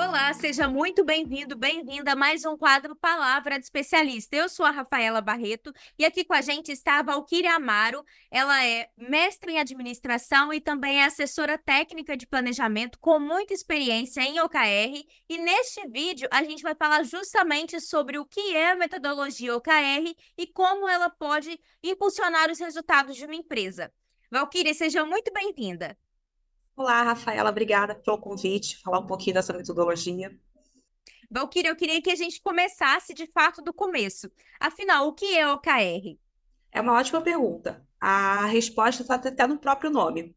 Olá, seja muito bem-vindo, bem-vinda a mais um quadro Palavra de Especialista. Eu sou a Rafaela Barreto e aqui com a gente está a Valquíria Amaro. Ela é mestre em administração e também é assessora técnica de planejamento com muita experiência em OKR. E neste vídeo a gente vai falar justamente sobre o que é a metodologia OKR e como ela pode impulsionar os resultados de uma empresa. Valquíria, seja muito bem-vinda. Olá, Rafaela, obrigada pelo convite, falar um pouquinho dessa metodologia. Valquíria, eu queria que a gente começasse de fato do começo. Afinal, o que é OKR? É uma ótima pergunta. A resposta está até no próprio nome.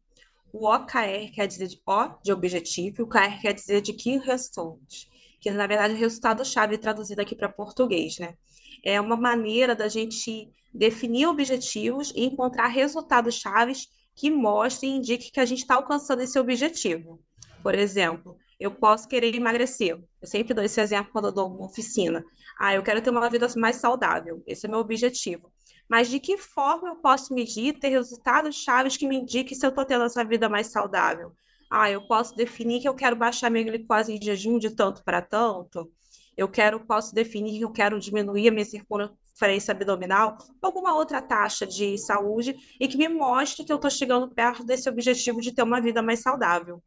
O OKR quer dizer de O de objetivo e o KR quer dizer de Key Result, que na verdade é resultado-chave traduzido aqui para português, né? É uma maneira da gente definir objetivos e encontrar resultados chaves que mostre e indique que a gente está alcançando esse objetivo. Por exemplo, eu posso querer emagrecer. Eu sempre dou esse exemplo quando eu dou uma oficina. Ah, eu quero ter uma vida mais saudável. Esse é meu objetivo. Mas de que forma eu posso medir, ter resultados chaves que me indiquem se eu estou tendo essa vida mais saudável? Ah, eu posso definir que eu quero baixar minha glicose em jejum de tanto para tanto. Eu quero, posso definir que eu quero diminuir a minha frequência abdominal, alguma outra taxa de saúde e que me mostre que eu estou chegando perto desse objetivo de ter uma vida mais saudável.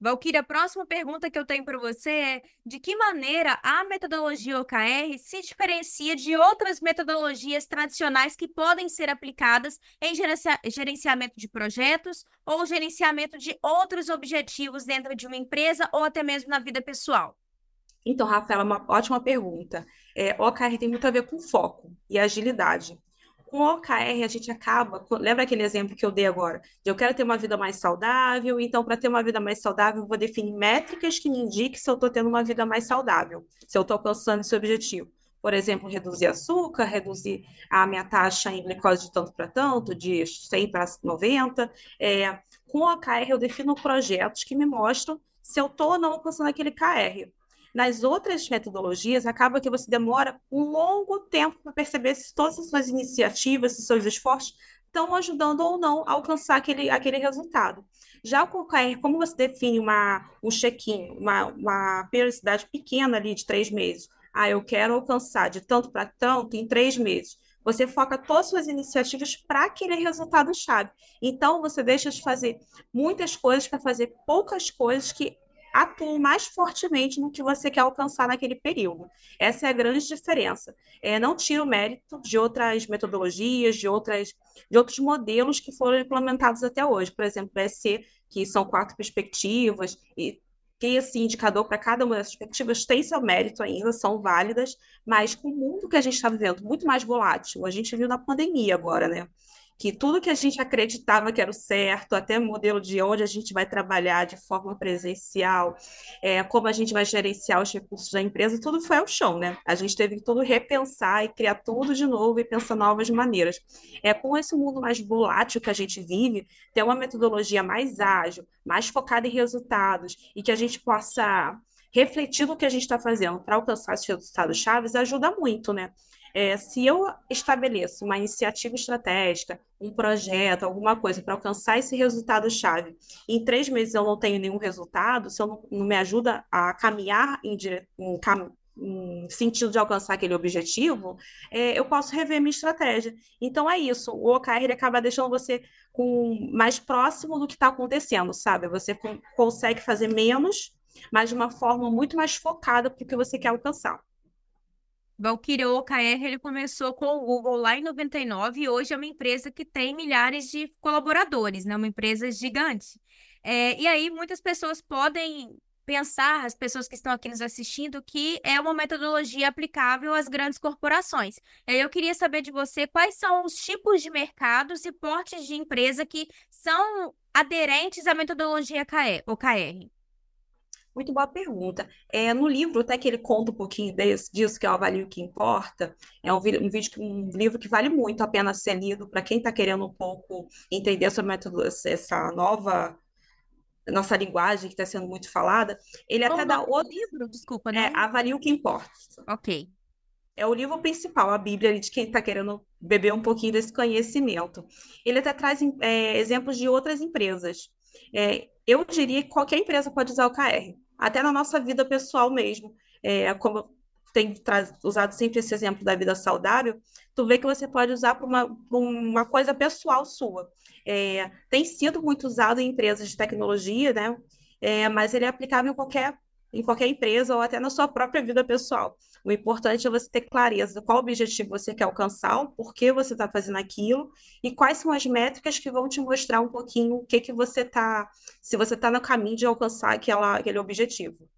Valquíria, a próxima pergunta que eu tenho para você é: de que maneira a metodologia OKR se diferencia de outras metodologias tradicionais que podem ser aplicadas em gerenciamento de projetos ou gerenciamento de outros objetivos dentro de uma empresa ou até mesmo na vida pessoal? Então, Rafaela, uma ótima pergunta. É, OKR tem muito a ver com foco e agilidade. Com OKR, a gente acaba. Lembra aquele exemplo que eu dei agora? De eu quero ter uma vida mais saudável, então, para ter uma vida mais saudável, eu vou definir métricas que me indiquem se eu estou tendo uma vida mais saudável, se eu estou alcançando esse objetivo. Por exemplo, reduzir açúcar, reduzir a minha taxa em glicose de tanto para tanto, de 100 para 90. É, com OKR, eu defino projetos que me mostram se eu estou ou não alcançando aquele KR. Nas outras metodologias, acaba que você demora um longo tempo para perceber se todas as suas iniciativas, se seus esforços estão ajudando ou não a alcançar aquele, aquele resultado. Já o OKR, como você define uma, um check-in, uma, uma periodicidade pequena ali de três meses, ah, eu quero alcançar de tanto para tanto em três meses. Você foca todas as suas iniciativas para aquele resultado-chave. Então, você deixa de fazer muitas coisas para fazer poucas coisas que atue mais fortemente no que você quer alcançar naquele período. Essa é a grande diferença. É, não tira o mérito de outras metodologias, de, outras, de outros modelos que foram implementados até hoje. Por exemplo, o ESC, que são quatro perspectivas, e que esse indicador para cada uma das perspectivas tem seu mérito ainda, são válidas, mas com o mundo que a gente está vivendo muito mais volátil, a gente viu na pandemia agora, né? Que tudo que a gente acreditava que era o certo, até o modelo de onde a gente vai trabalhar de forma presencial, é, como a gente vai gerenciar os recursos da empresa, tudo foi ao chão, né? A gente teve que tudo repensar e criar tudo de novo e pensar novas maneiras. É com esse mundo mais volátil que a gente vive, ter uma metodologia mais ágil, mais focada em resultados e que a gente possa refletir no que a gente está fazendo para alcançar esses resultados chaves ajuda muito, né? É, se eu estabeleço uma iniciativa estratégica, um projeto, alguma coisa para alcançar esse resultado-chave, em três meses eu não tenho nenhum resultado, se eu não, não me ajuda a caminhar em, dire... em, cam... em sentido de alcançar aquele objetivo, é, eu posso rever minha estratégia. Então é isso, o OKR acaba deixando você com mais próximo do que está acontecendo, sabe? Você consegue fazer menos, mas de uma forma muito mais focada para o que você quer alcançar. Valkyria OKR ele começou com o Google lá em 99 e hoje é uma empresa que tem milhares de colaboradores, né? Uma empresa gigante. É, e aí muitas pessoas podem pensar, as pessoas que estão aqui nos assistindo, que é uma metodologia aplicável às grandes corporações. Eu queria saber de você quais são os tipos de mercados e portes de empresa que são aderentes à metodologia OKR. Muito boa pergunta. É, no livro, até que ele conta um pouquinho desse, disso, que é o Avalio que Importa, é um, um, vídeo, um livro que vale muito a pena ser lido para quem está querendo um pouco entender sobre método, essa nova nossa linguagem que está sendo muito falada. Ele Como até dá outro livro, desculpa, né? É, Avalie o que importa. Ok. é o livro principal, a Bíblia, de quem está querendo beber um pouquinho desse conhecimento. Ele até traz é, exemplos de outras empresas. É, eu diria que qualquer empresa pode usar o KR, até na nossa vida pessoal mesmo. É, como tem usado sempre esse exemplo da vida saudável, tu vê que você pode usar para uma, uma coisa pessoal sua. É, tem sido muito usado em empresas de tecnologia, né? É, mas ele é aplicável em qualquer em qualquer empresa ou até na sua própria vida pessoal. O importante é você ter clareza qual objetivo você quer alcançar, por que você está fazendo aquilo e quais são as métricas que vão te mostrar um pouquinho o que que você está, se você está no caminho de alcançar aquela, aquele objetivo.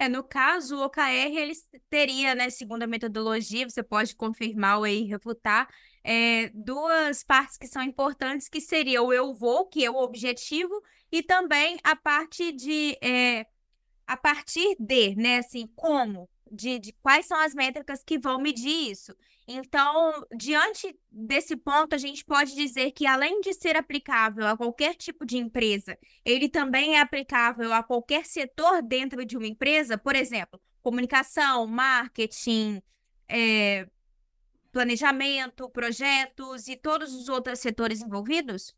É, no caso, o OKR, ele teria, né, segundo a metodologia, você pode confirmar ou refutar, é, duas partes que são importantes, que seria o eu vou, que é o objetivo, e também a parte de é, a partir de, né, assim, como, de, de quais são as métricas que vão medir isso. Então, diante desse ponto, a gente pode dizer que, além de ser aplicável a qualquer tipo de empresa, ele também é aplicável a qualquer setor dentro de uma empresa, por exemplo, comunicação, marketing, é, planejamento, projetos e todos os outros setores envolvidos?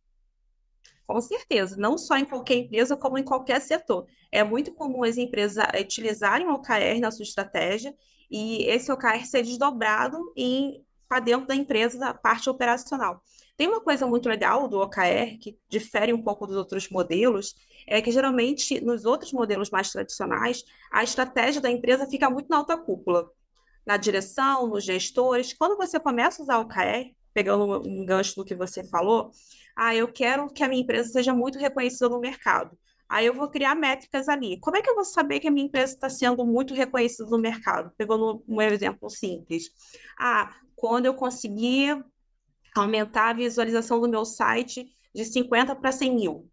Com certeza, não só em qualquer empresa, como em qualquer setor. É muito comum as empresas utilizarem o OKR na sua estratégia e esse OKR ser desdobrado para dentro da empresa, da parte operacional. Tem uma coisa muito legal do OKR, que difere um pouco dos outros modelos, é que geralmente nos outros modelos mais tradicionais, a estratégia da empresa fica muito na alta cúpula, na direção, nos gestores. Quando você começa a usar o OKR, pegando um gancho do que você falou, ah, eu quero que a minha empresa seja muito reconhecida no mercado. Aí eu vou criar métricas ali. Como é que eu vou saber que a minha empresa está sendo muito reconhecida no mercado? Pegando um exemplo simples. Ah, quando eu conseguir aumentar a visualização do meu site de 50 para 100 mil.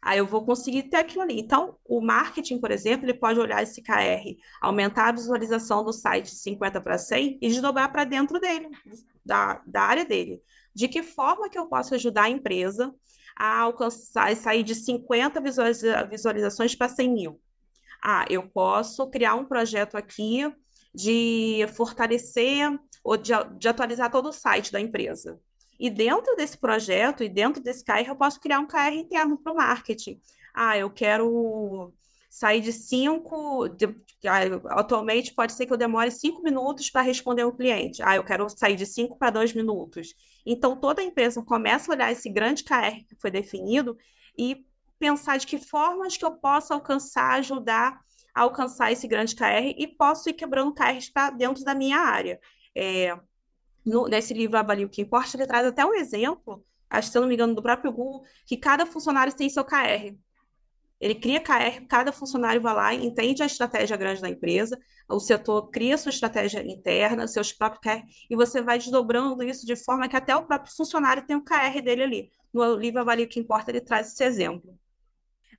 Aí eu vou conseguir ter aquilo ali. Então, o marketing, por exemplo, ele pode olhar esse KR, aumentar a visualização do site de 50 para 100 e desdobrar para dentro dele, da, da área dele de que forma que eu posso ajudar a empresa a alcançar, sair de 50 visualizações para 100 mil. Ah, eu posso criar um projeto aqui de fortalecer ou de, de atualizar todo o site da empresa. E dentro desse projeto e dentro desse KR, eu posso criar um KR interno para o marketing. Ah, eu quero sair de cinco. De, atualmente pode ser que eu demore cinco minutos para responder um cliente. Ah, eu quero sair de cinco para dois minutos. Então, toda a empresa começa a olhar esse grande KR que foi definido e pensar de que formas que eu posso alcançar, ajudar a alcançar esse grande KR e posso ir quebrando KRs para dentro da minha área. É, no, nesse livro Avalie o que importa, ele traz até um exemplo, acho que se eu não me engano, do próprio Google, que cada funcionário tem seu KR. Ele cria KR, cada funcionário vai lá, entende a estratégia grande da empresa, o setor cria sua estratégia interna, seus próprios KR, e você vai desdobrando isso de forma que até o próprio funcionário tem o KR dele ali. No livro Avalie o que importa, ele traz esse exemplo.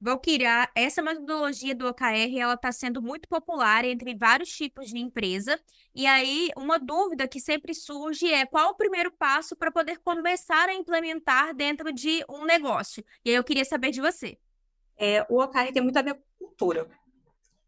Valkyria, essa metodologia do OKR ela está sendo muito popular entre vários tipos de empresa. E aí, uma dúvida que sempre surge é qual o primeiro passo para poder começar a implementar dentro de um negócio? E aí eu queria saber de você é, o OKR tem muito a ver com cultura,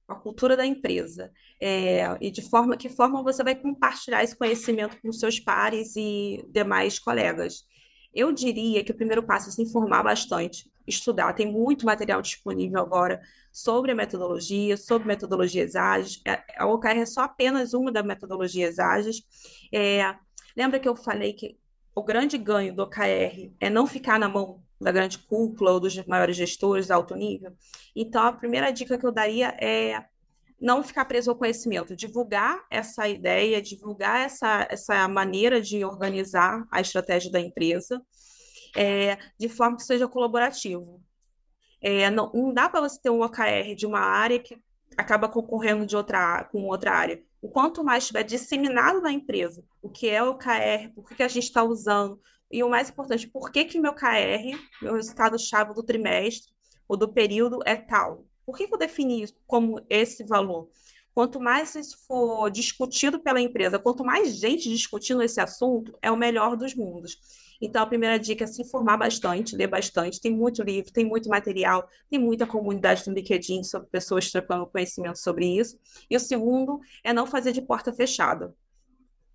a cultura da empresa. É, e de forma que forma você vai compartilhar esse conhecimento com seus pares e demais colegas. Eu diria que o primeiro passo é se informar bastante, estudar. Tem muito material disponível agora sobre a metodologia, sobre metodologias ágeis. É, a OKR é só apenas uma das metodologias ágeis. É, lembra que eu falei que o grande ganho do OKR é não ficar na mão da grande cúpula ou dos maiores gestores de alto nível. Então, a primeira dica que eu daria é não ficar preso ao conhecimento, divulgar essa ideia, divulgar essa, essa maneira de organizar a estratégia da empresa é, de forma que seja colaborativo. É, não, não dá para você ter um OKR de uma área que acaba concorrendo de outra, com outra área. O quanto mais estiver disseminado na empresa, o que é o OKR, por que a gente está usando, e o mais importante, por que, que meu KR, meu resultado-chave do trimestre ou do período é tal? Por que, que eu defini isso como esse valor? Quanto mais isso for discutido pela empresa, quanto mais gente discutindo esse assunto, é o melhor dos mundos. Então, a primeira dica é se informar bastante, ler bastante. Tem muito livro, tem muito material, tem muita comunidade no LinkedIn sobre pessoas trocando conhecimento sobre isso. E o segundo é não fazer de porta fechada.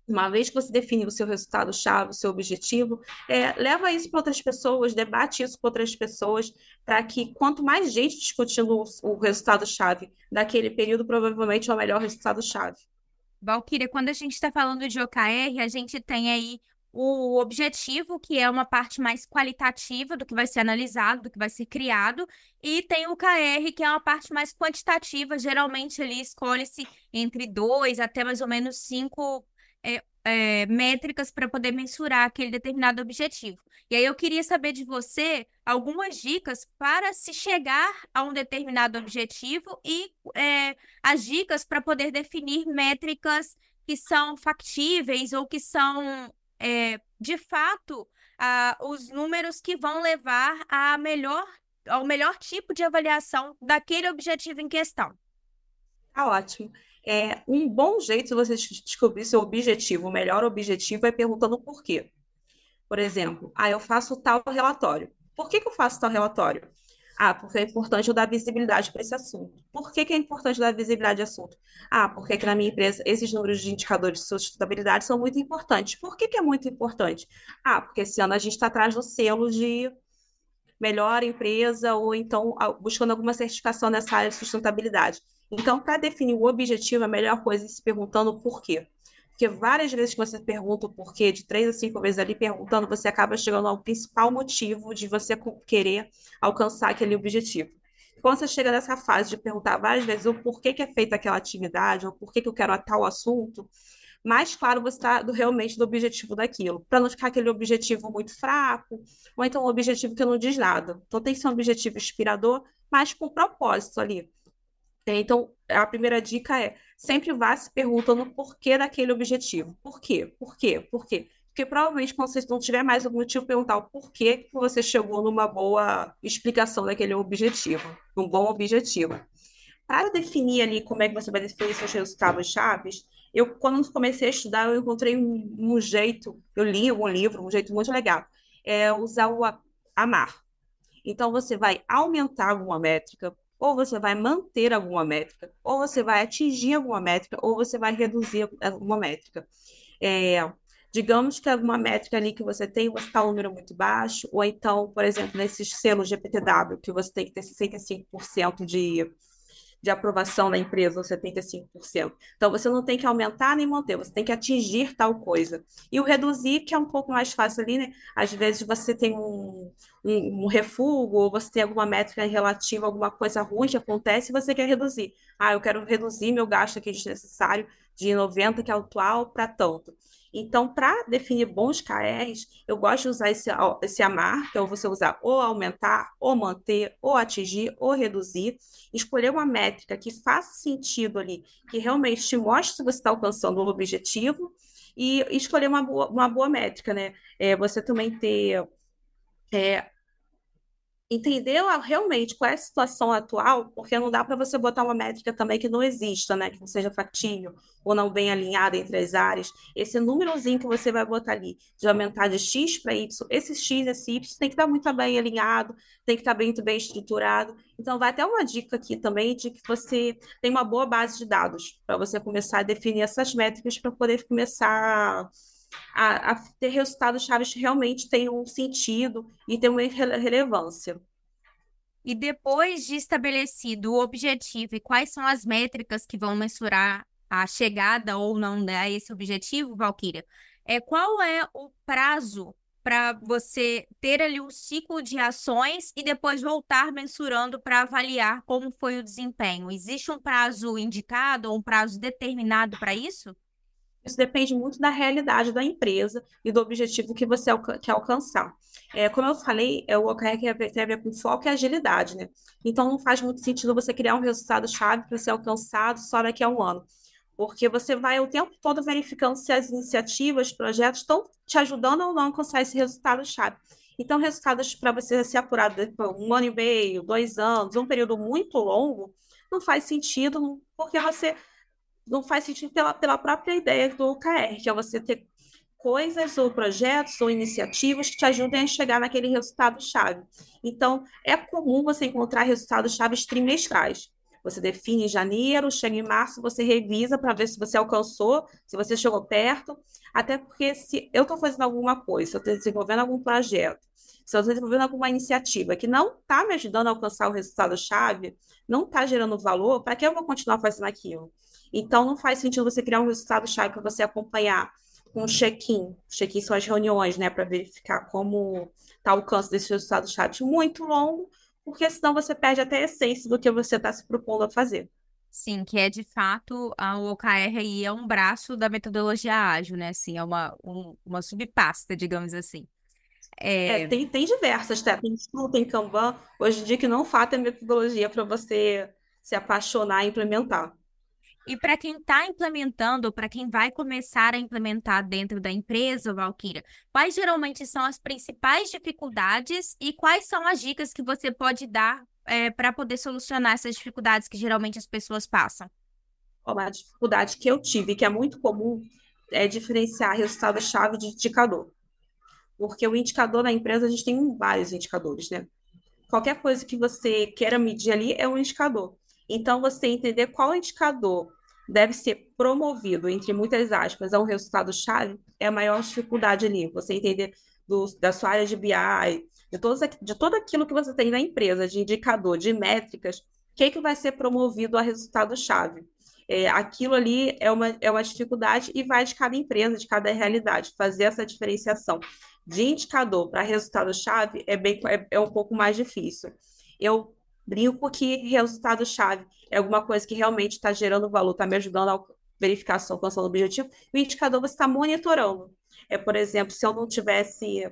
Uma vez que você define o seu resultado-chave, o seu objetivo, é, leva isso para outras pessoas, debate isso com outras pessoas, para que quanto mais gente discutindo o, o resultado-chave daquele período, provavelmente é o melhor resultado-chave. Valquíria, quando a gente está falando de OKR, a gente tem aí o objetivo, que é uma parte mais qualitativa do que vai ser analisado, do que vai ser criado, e tem o KR, que é uma parte mais quantitativa, geralmente ali escolhe-se entre dois até mais ou menos cinco é, métricas para poder mensurar aquele determinado objetivo. E aí eu queria saber de você algumas dicas para se chegar a um determinado objetivo e é, as dicas para poder definir métricas que são factíveis ou que são é, de fato, os números que vão levar a melhor, ao melhor tipo de avaliação daquele objetivo em questão. Tá ótimo. É, um bom jeito de você descobrir seu objetivo, o melhor objetivo, é perguntando por quê. Por exemplo, ah, eu faço tal relatório. Por que, que eu faço tal relatório? Ah, porque é importante eu dar visibilidade para esse assunto. Por que, que é importante dar visibilidade ao assunto? Ah, porque aqui na minha empresa esses números de indicadores de sustentabilidade são muito importantes. Por que, que é muito importante? Ah, porque esse ano a gente está atrás do selo de melhor empresa ou então buscando alguma certificação nessa área de sustentabilidade. Então, para definir o objetivo, a melhor coisa é se perguntando por quê. Porque várias vezes que você pergunta o porquê, de três a cinco vezes ali perguntando, você acaba chegando ao principal motivo de você querer alcançar aquele objetivo. Quando você chega nessa fase de perguntar várias vezes o porquê que é feita aquela atividade, ou porquê que eu quero a tal assunto, mais claro você está realmente do objetivo daquilo, para não ficar aquele objetivo muito fraco, ou então um objetivo que não diz nada. Então tem que ser um objetivo inspirador, mas com propósito ali. Então, a primeira dica é sempre vá se perguntando o porquê daquele objetivo. Por quê? Por quê? Por quê? Porque provavelmente, quando você não tiver mais algum motivo, perguntar o porquê que você chegou numa boa explicação daquele objetivo, um bom objetivo. Para definir ali como é que você vai definir seus resultados chaves, eu, quando comecei a estudar, eu encontrei um, um jeito, eu li um livro, um jeito muito legal, é usar o AMAR. Então, você vai aumentar alguma métrica, ou você vai manter alguma métrica, ou você vai atingir alguma métrica, ou você vai reduzir alguma métrica. É, digamos que alguma métrica ali que você tem, você está um número muito baixo, ou então, por exemplo, nesses selos GPTW, que você tem que ter 65% de de aprovação da empresa, 75%. Então, você não tem que aumentar nem manter, você tem que atingir tal coisa. E o reduzir, que é um pouco mais fácil ali, né? Às vezes você tem um, um, um refúgio, ou você tem alguma métrica relativa alguma coisa ruim que acontece e você quer reduzir. Ah, eu quero reduzir meu gasto aqui desnecessário de 90, que é atual, para tanto. Então, para definir bons KRs, eu gosto de usar esse, esse AMAR, que é você usar ou aumentar, ou manter, ou atingir, ou reduzir. Escolher uma métrica que faça sentido ali, que realmente te mostre se você está alcançando o objetivo, e escolher uma boa, uma boa métrica, né? É, você também ter é, entender realmente qual é a situação atual, porque não dá para você botar uma métrica também que não exista, né? Que não seja factível ou não bem alinhada entre as áreas. Esse númerozinho que você vai botar ali, de aumentar de X para Y, esse X, esse Y, tem que estar muito bem alinhado, tem que estar muito bem estruturado. Então, vai até uma dica aqui também de que você tem uma boa base de dados para você começar a definir essas métricas para poder começar a, a ter resultados chaves realmente tenham um sentido e tenham relevância. E depois de estabelecido o objetivo e quais são as métricas que vão mensurar a chegada ou não a esse objetivo, Valquíria, é, qual é o prazo para você ter ali um ciclo de ações e depois voltar mensurando para avaliar como foi o desempenho? Existe um prazo indicado ou um prazo determinado para isso? Isso depende muito da realidade da empresa e do objetivo que você quer alcançar. É, como eu falei, é, o OKR tem a ver com foco e agilidade, né? Então, não faz muito sentido você criar um resultado-chave para ser alcançado só daqui a um ano. Porque você vai o tempo todo verificando se as iniciativas, projetos estão te ajudando ou não a alcançar esse resultado-chave. Então, resultados para você ser apurado depois um ano e meio, dois anos, um período muito longo, não faz sentido, porque você não faz sentido pela, pela própria ideia do OKR, que é você ter coisas ou projetos ou iniciativas que te ajudem a chegar naquele resultado-chave. Então, é comum você encontrar resultados-chave trimestrais. Você define em janeiro, chega em março, você revisa para ver se você alcançou, se você chegou perto. Até porque se eu estou fazendo alguma coisa, se eu estou desenvolvendo algum projeto, se eu estou desenvolvendo alguma iniciativa que não está me ajudando a alcançar o resultado-chave, não está gerando valor, para que eu vou continuar fazendo aquilo? Então, não faz sentido você criar um resultado-chave para você acompanhar com um check-in. Check-in são as reuniões, né, para verificar como está o alcance desse resultado-chave. Muito longo, porque senão você perde até a essência do que você está se propondo a fazer. Sim, que é de fato a OKR aí é um braço da metodologia ágil, né? Assim, é uma, um, uma subpasta, digamos assim. É... é, tem, tem diversas, tá? tem Scrum, tem Kanban, hoje em dia que não falta metodologia para você se apaixonar e implementar. E para quem está implementando, para quem vai começar a implementar dentro da empresa, Valkyria, quais geralmente são as principais dificuldades e quais são as dicas que você pode dar é, para poder solucionar essas dificuldades que geralmente as pessoas passam? Uma dificuldade que eu tive, que é muito comum, é diferenciar resultado-chave de indicador. Porque o indicador na empresa, a gente tem vários indicadores, né? Qualquer coisa que você queira medir ali é um indicador. Então, você entender qual indicador deve ser promovido, entre muitas aspas, a um resultado-chave, é a maior dificuldade ali. Você entender do, da sua área de BI, de, todos, de todo aquilo que você tem na empresa, de indicador, de métricas, o que, que vai ser promovido a resultado-chave. É, aquilo ali é uma, é uma dificuldade e vai de cada empresa, de cada realidade, fazer essa diferenciação de indicador para resultado-chave é, bem, é, é um pouco mais difícil. Eu brinco que resultado-chave é alguma coisa que realmente está gerando valor, está me ajudando a verificar se alcançando o objetivo, o indicador você está monitorando. É, por exemplo, se eu não tivesse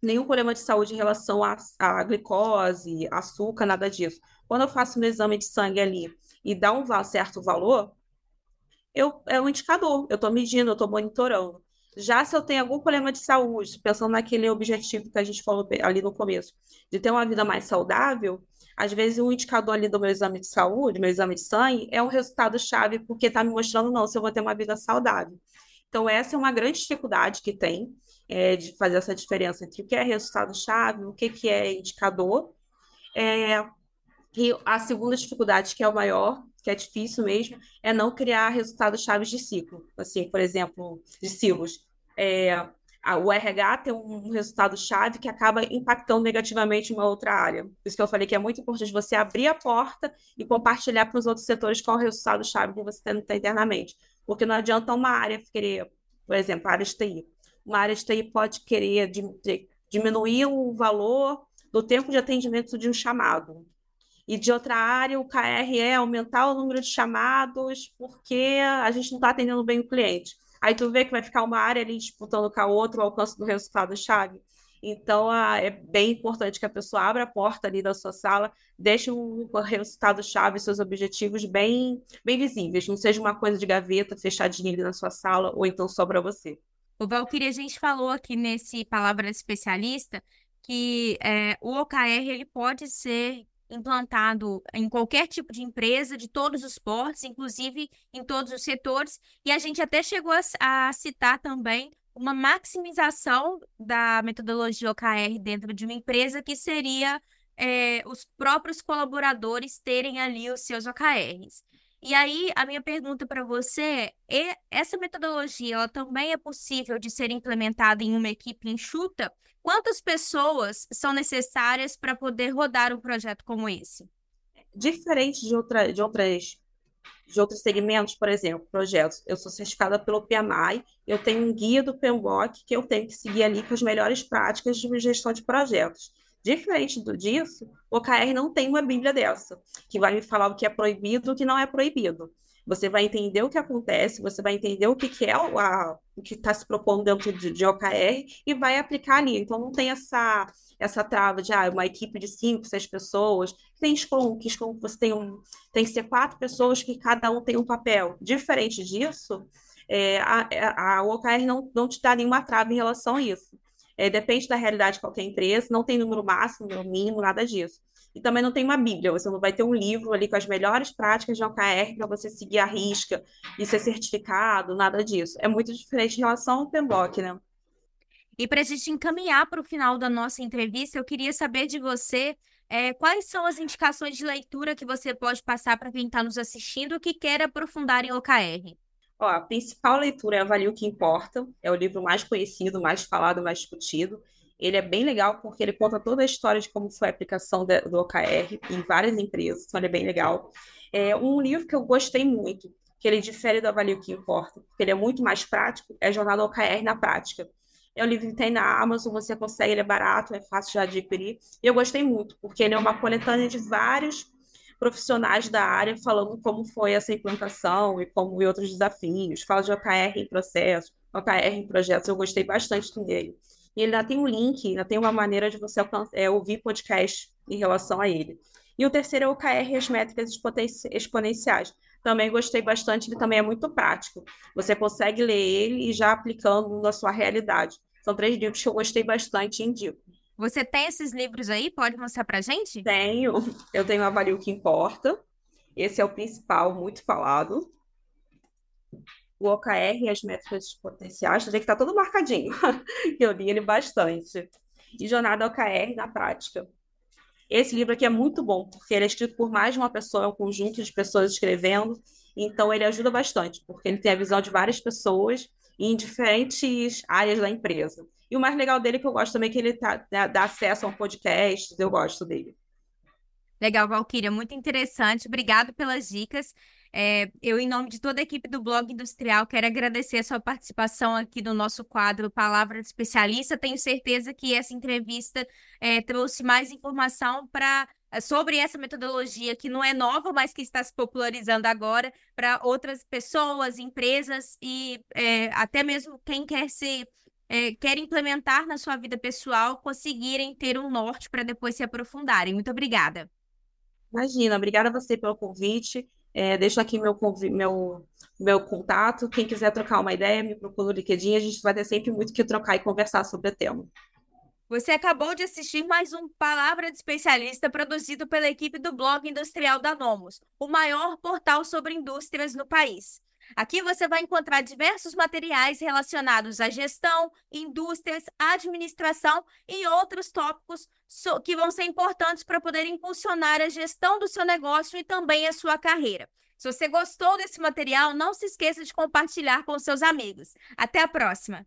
nenhum problema de saúde em relação à, glicose, açúcar, nada disso. Quando eu faço um exame de sangue ali e dá um certo valor, eu, é um indicador, eu estou medindo, eu estou monitorando. Já se eu tenho algum problema de saúde, pensando naquele objetivo que a gente falou ali no começo, de ter uma vida mais saudável, às vezes, um indicador ali do meu exame de saúde, meu exame de sangue, é um resultado-chave, porque está me mostrando, não, se eu vou ter uma vida saudável. Então, essa é uma grande dificuldade que tem, é, de fazer essa diferença entre o que é resultado-chave, o que, que é indicador. É, e a segunda dificuldade, que é o maior, que é difícil mesmo, é não criar resultados-chave de ciclo. Assim, por exemplo, de ciclos. É, o RH tem um resultado-chave que acaba impactando negativamente uma outra área. Por isso que eu falei que é muito importante você abrir a porta e compartilhar para os outros setores qual é o resultado-chave que você tem internamente. Porque não adianta uma área querer, por exemplo, a área de TI. Uma área de TI pode querer diminuir o valor do tempo de atendimento de um chamado. E de outra área, o KR é aumentar o número de chamados porque a gente não está atendendo bem o cliente. Aí tu vê que vai ficar uma área ali disputando com a outra o alcance do resultado-chave. Então, é bem importante que a pessoa abra a porta ali da sua sala, deixe o resultado-chave, seus objetivos bem, bem visíveis. Não seja uma coisa de gaveta fechadinha ali na sua sala, ou então só para você. O Valkyrie, a gente falou aqui nesse Palavra Especialista que é, o OKR ele pode ser implantado em qualquer tipo de empresa, de todos os portos, inclusive em todos os setores, e a gente até chegou a, a citar também uma maximização da metodologia OKR dentro de uma empresa, que seria é, os próprios colaboradores terem ali os seus OKRs. E aí, a minha pergunta para você é: essa metodologia ela também é possível de ser implementada em uma equipe enxuta? Quantas pessoas são necessárias para poder rodar um projeto como esse? Diferente de, outra, de outras de outros segmentos, por exemplo, projetos. Eu sou certificada pelo PMI, eu tenho um guia do PMBOK que eu tenho que seguir ali com as melhores práticas de gestão de projetos. Diferente do disso, o OKR não tem uma bíblia dessa, que vai me falar o que é proibido e o que não é proibido. Você vai entender o que acontece, você vai entender o que, que é o, a, o que está se propondo dentro de, de OKR e vai aplicar ali. Então, não tem essa, essa trava de ah, uma equipe de cinco, seis pessoas. Tem Scrum, que Scrum você tem, um, tem que ser quatro pessoas que cada um tem um papel. Diferente disso, é, a, a, a OKR não, não te dá nenhuma trava em relação a isso. É, depende da realidade de qualquer empresa, não tem número máximo, número mínimo, nada disso. E também não tem uma Bíblia, você não vai ter um livro ali com as melhores práticas de OKR para você seguir a risca e ser certificado, nada disso. É muito diferente em relação ao PMBOK, né? E para a gente encaminhar para o final da nossa entrevista, eu queria saber de você é, quais são as indicações de leitura que você pode passar para quem está nos assistindo que quer aprofundar em OKR? Ó, a principal leitura é Avalie o que Importa, é o livro mais conhecido, mais falado, mais discutido. Ele é bem legal porque ele conta toda a história de como foi a aplicação do OKR em várias empresas, então ele é bem legal. É um livro que eu gostei muito, que ele difere do Avalie o que Importa, porque ele é muito mais prático, é Jornada OKR na Prática. É um livro que tem na Amazon, você consegue, ele é barato, é fácil de adquirir. E eu gostei muito, porque ele é uma coletânea de vários profissionais da área falando como foi essa implantação e como e outros desafios. Fala de OKR em processo, OKR em projetos, eu gostei bastante dele. E ele ainda tem um link, ainda tem uma maneira de você é, ouvir podcast em relação a ele. E o terceiro é o OKR as métricas exponenciais. Também gostei bastante, ele também é muito prático. Você consegue ler ele e já aplicando na sua realidade. São três livros que eu gostei bastante e indico. Você tem esses livros aí? Pode mostrar pra gente? Tenho. Eu tenho Avalie o que Importa. Esse é o principal, muito falado. O OKR e as métricas potenciais. Tem que estar tá todo marcadinho. Eu li ele bastante. E Jornada OKR na prática. Esse livro aqui é muito bom, porque ele é escrito por mais de uma pessoa, é um conjunto de pessoas escrevendo. Então, ele ajuda bastante, porque ele tem a visão de várias pessoas em diferentes áreas da empresa. E o mais legal dele é que eu gosto também que ele tá, dá acesso a um podcast, eu gosto dele. Legal, Valquíria, muito interessante. Obrigado pelas dicas. É, eu, em nome de toda a equipe do Blog Industrial, quero agradecer a sua participação aqui no nosso quadro Palavra de Especialista. Tenho certeza que essa entrevista é, trouxe mais informação para sobre essa metodologia que não é nova, mas que está se popularizando agora para outras pessoas, empresas e é, até mesmo quem quer se é, quer implementar na sua vida pessoal conseguirem ter um norte para depois se aprofundarem. Muito obrigada. Imagina, obrigada a você pelo convite. É, deixo aqui meu, meu, meu contato. Quem quiser trocar uma ideia, me procura no LinkedIn. A gente vai ter sempre muito que trocar e conversar sobre o tema. Você acabou de assistir mais um Palavra de Especialista produzido pela equipe do Blog Industrial da Nomos, o maior portal sobre indústrias no país. Aqui você vai encontrar diversos materiais relacionados à gestão, indústrias, administração e outros tópicos que vão ser importantes para poder impulsionar a gestão do seu negócio e também a sua carreira. Se você gostou desse material, não se esqueça de compartilhar com seus amigos. Até a próxima!